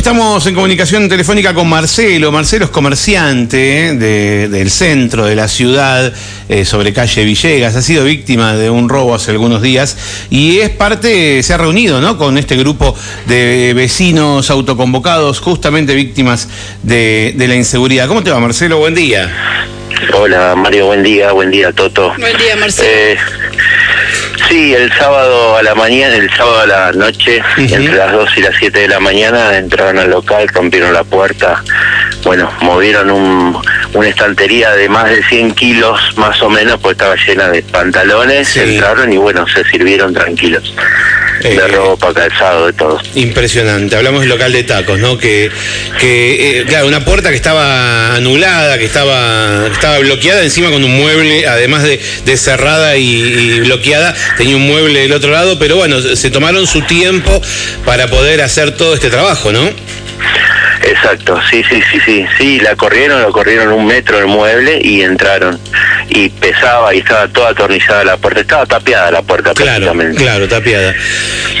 Estamos en comunicación telefónica con Marcelo. Marcelo es comerciante eh, del centro de la ciudad, eh, sobre calle Villegas. Ha sido víctima de un robo hace algunos días y es parte, se ha reunido ¿no? con este grupo de vecinos autoconvocados, justamente víctimas de, la inseguridad. ¿Cómo te va, Marcelo? Buen día. Hola, Mario. Buen día. Buen día, Toto. Buen día, Marcelo. Eh, Sí, el sábado a la mañana, el sábado a la noche, entre las 2 y las 7 de la mañana, entraron al local, rompieron la puerta, bueno, movieron un, una estantería de más de 100 kilos, más o menos, pues estaba llena de pantalones, entraron y bueno, se sirvieron tranquilos. De eh, ropa, calzado, de todo. Impresionante. Hablamos del local de tacos, ¿no? Que, que eh, claro, una puerta que estaba anulada, que estaba, estaba bloqueada encima con un mueble, además de, cerrada y bloqueada, tenía un mueble del otro lado, pero bueno, se tomaron su tiempo para poder hacer todo este trabajo, ¿no? Exacto, sí, sí, sí, sí, sí, la corrieron, lo corrieron un metro el mueble y entraron. Y pesaba y estaba toda atornillada la puerta, estaba tapiada la puerta claro, Claro, tapiada.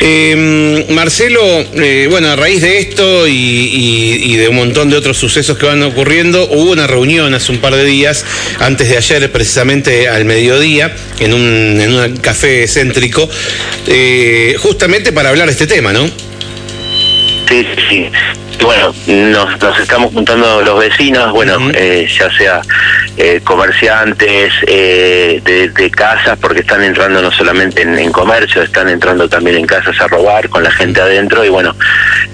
Eh, Marcelo, eh, bueno, a raíz de esto y, de un montón de otros sucesos que van ocurriendo, hubo una reunión hace un par de días, antes de ayer, precisamente al mediodía, en un, en un café céntrico, eh, justamente para hablar de este tema, ¿no? Sí, sí bueno, nos, nos estamos juntando los vecinos, bueno, eh, ya sea eh, comerciantes eh, de, casas, porque están entrando no solamente en, comercio, están entrando también en casas a robar con la gente adentro y bueno,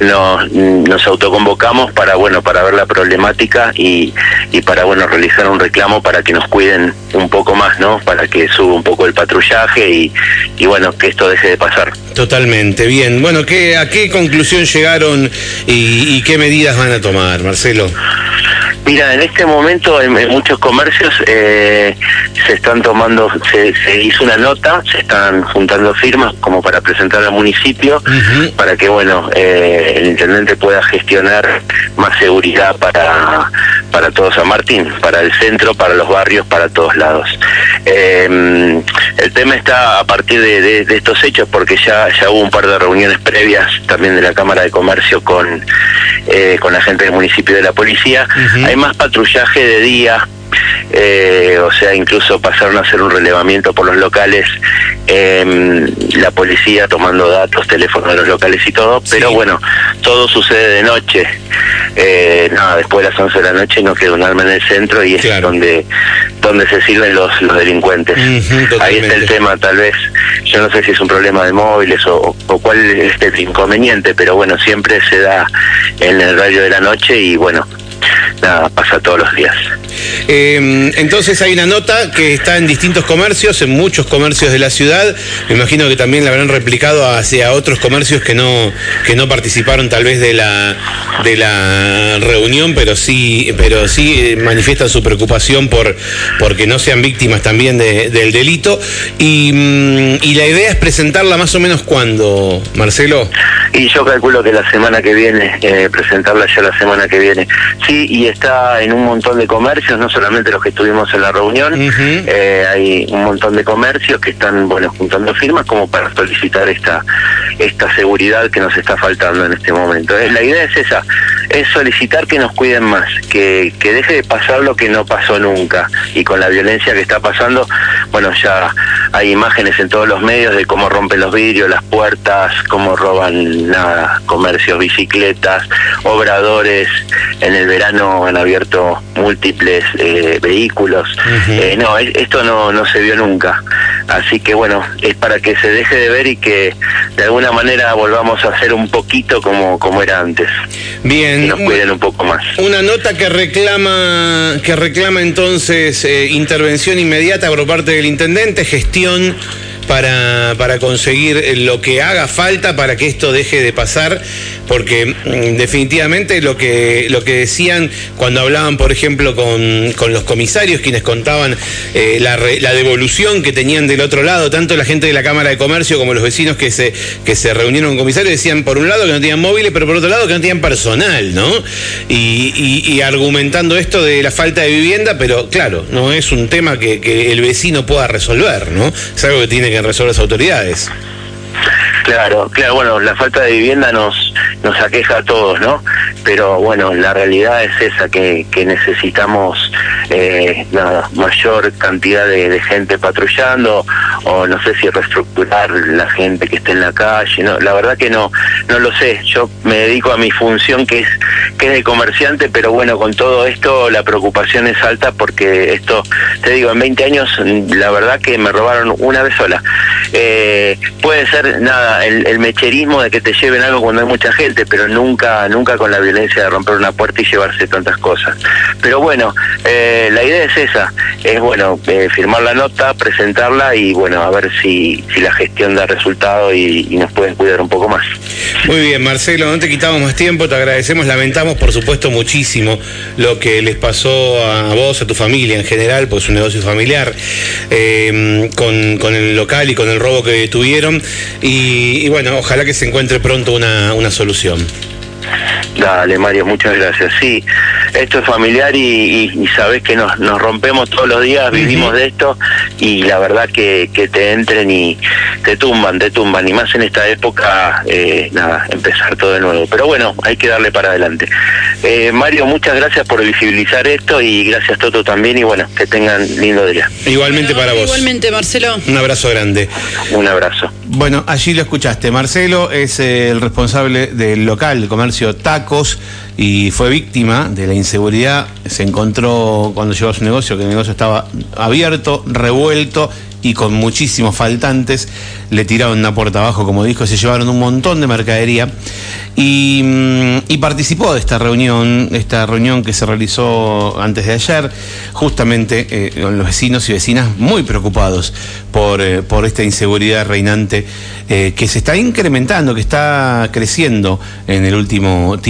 nos, nos autoconvocamos para bueno para ver la problemática y, y para bueno realizar un reclamo para que nos cuiden un poco más, ¿no? Para que suba un poco el patrullaje y, y bueno que esto deje de pasar. Totalmente, bien. Bueno, ¿qué, ¿a qué conclusión llegaron y, qué medidas van a tomar, Marcelo? Mira, en este momento en, muchos comercios eh, se están tomando, se, hizo una nota, se están juntando firmas como para presentar al municipio, para que, bueno, eh, el intendente pueda gestionar más seguridad para, para todo San Martín, para el centro, para los barrios, para todos lados. Eh, el tema está a partir de, estos hechos, porque ya, ya hubo un par de reuniones previas también de la Cámara de Comercio con, eh, con la gente del municipio de la policía. Hay más patrullaje de día, eh, o sea, incluso pasaron a hacer un relevamiento por los locales, eh, la policía tomando datos, teléfonos de los locales y todo, pero bueno, todo sucede de noche. Eh, nada, después de las 11 de la noche no queda un arma en el centro y es donde donde se sirven los, los delincuentes. Ahí está el tema, tal vez, yo no sé si es un problema de móviles o, o cuál es el inconveniente, pero bueno, siempre se da en el radio de la noche y bueno, nada, pasa todos los días. Eh, entonces hay una nota que está en distintos comercios, en muchos comercios de la ciudad. Me imagino que también la habrán replicado hacia otros comercios que no que no participaron tal vez de la de la reunión, pero sí pero sí eh, manifiestan su preocupación por porque no sean víctimas también del delito. Y, mm, y la idea es presentarla más o menos cuando, Marcelo. Y yo calculo que la semana que viene, eh, presentarla ya la semana que viene. Sí, y está en un montón de comercios, no solamente los que estuvimos en la reunión, eh, hay un montón de comercios que están, bueno, juntando firmas como para solicitar esta, esta seguridad que nos está faltando en este momento. Eh, la idea es esa, es solicitar que nos cuiden más, que, que deje de pasar lo que no pasó nunca. Y con la violencia que está pasando, bueno, ya hay imágenes en todos los medios de cómo rompen los vidrios, las puertas, cómo roban nada, comercios, bicicletas, obradores. En el verano han abierto múltiples eh, vehículos. Eh, no, esto no, no se vio nunca. Así que bueno, es para que se deje de ver y que de alguna manera volvamos a ser un poquito como, como era antes. Bien. Y nos cuiden un poco más. Una nota que reclama, que reclama entonces eh, intervención inmediata por parte del intendente, gestión para, para conseguir lo que haga falta para que esto deje de pasar, porque mm, definitivamente lo que, lo que decían cuando hablaban, por ejemplo, con, con los comisarios, quienes contaban eh, la, devolución que tenían del otro lado, tanto la gente de la Cámara de Comercio como los vecinos que se, que se reunieron con comisarios, decían por un lado que no tenían móviles, pero por otro lado que no tenían personal, ¿no? Y, y, argumentando esto de la falta de vivienda, pero claro, no es un tema que, que el vecino pueda resolver, ¿no? Es algo que tiene que resolver las autoridades. Claro, claro, bueno, la falta de vivienda nos, nos aqueja a todos, ¿no? Pero bueno, la realidad es esa, que, que necesitamos eh, nada, mayor cantidad de, gente patrullando, o no sé si reestructurar la gente que esté en la calle, no, la verdad que no, no lo sé, yo me dedico a mi función que es, que es de comerciante, pero bueno, con todo esto la preocupación es alta porque esto, te digo, en 20 años la verdad que me robaron una vez sola. Eh, puede ser nada, el, mecherismo de que te lleven algo cuando hay mucha gente, pero nunca, nunca con la violencia de romper una puerta y llevarse tantas cosas. Pero bueno, eh, la idea es esa, es bueno, eh, firmar la nota, presentarla y bueno, a ver si, si la gestión da resultado y, y nos pueden cuidar un poco más. Muy bien, Marcelo, no te quitamos más tiempo, te agradecemos, lamentamos por supuesto muchísimo lo que les pasó a vos, a tu familia en general, pues es un negocio familiar, eh, con, con, el local y con el robo que tuvieron. Y, bueno, ojalá que se encuentre pronto una, una solución. Dale, Mario, muchas gracias. Sí, esto es familiar y, y, sabes que nos, nos, rompemos todos los días, vivimos de esto y la verdad que, que, te entren y te tumban, te tumban. Y más en esta época, eh, nada, empezar todo de nuevo. Pero bueno, hay que darle para adelante. Eh, Mario, muchas gracias por visibilizar esto y gracias Toto también y bueno, que tengan lindo día. Igualmente para vos. Igualmente, Marcelo. Un abrazo grande. Un abrazo. Bueno, allí lo escuchaste. Marcelo es el responsable del local de comercio Tacos y fue víctima de la inseguridad. Se encontró cuando llegó a su negocio que el negocio estaba abierto, revuelto y con muchísimos faltantes. Le tiraron una puerta abajo, como dijo, se llevaron un montón de mercadería y, mm, participó de esta reunión, esta reunión que se realizó antes de ayer, justamente eh, con los vecinos y vecinas muy preocupados por, eh, por esta inseguridad reinante eh, que se está incrementando, que está creciendo en el último tiempo.